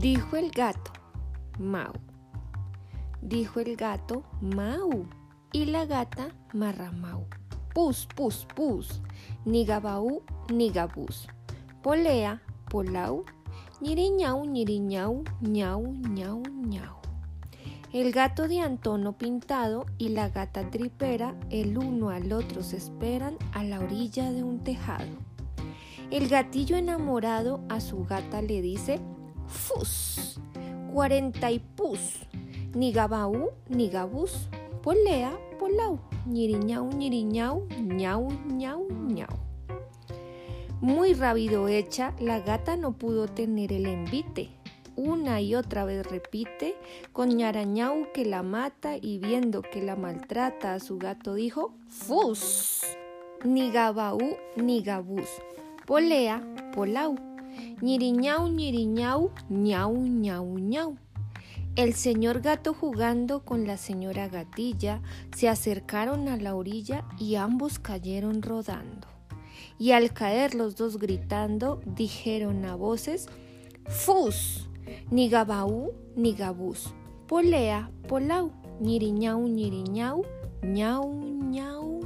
Dijo el gato, Mau. Dijo el gato, Mau. Y la gata, Marramau. Pus, pus, pus. Ni gabaú, ni gabús. Polea, polau. Ñiriñau, ñiriñau, ñau, ñau, ñau. El gato de Antono pintado y la gata tripera, el uno al otro se esperan a la orilla de un tejado. El gatillo enamorado a su gata le dice, Fus, cuarenta y pus, ni gabaú, ni gabús, polea, polau, ñiriñau, ñiriñau, ñau, ñau, ñau. Muy rápido hecha, la gata no pudo tener el envite. Una y otra vez repite, con ñarañau que la mata y viendo que la maltrata a su gato dijo, ¡Fus! Ni gabaú ni gabús, polea, polau, ñiriñau, ñiriñau, ñau, ñau, ñau. El señor gato jugando con la señora gatilla se acercaron a la orilla y ambos cayeron rodando. Y al caer los dos gritando, dijeron a voces, ¡Fus! ni gabaú ni gabús, polea, polau, ñiriñau, ñiriñau, ñau, ñau.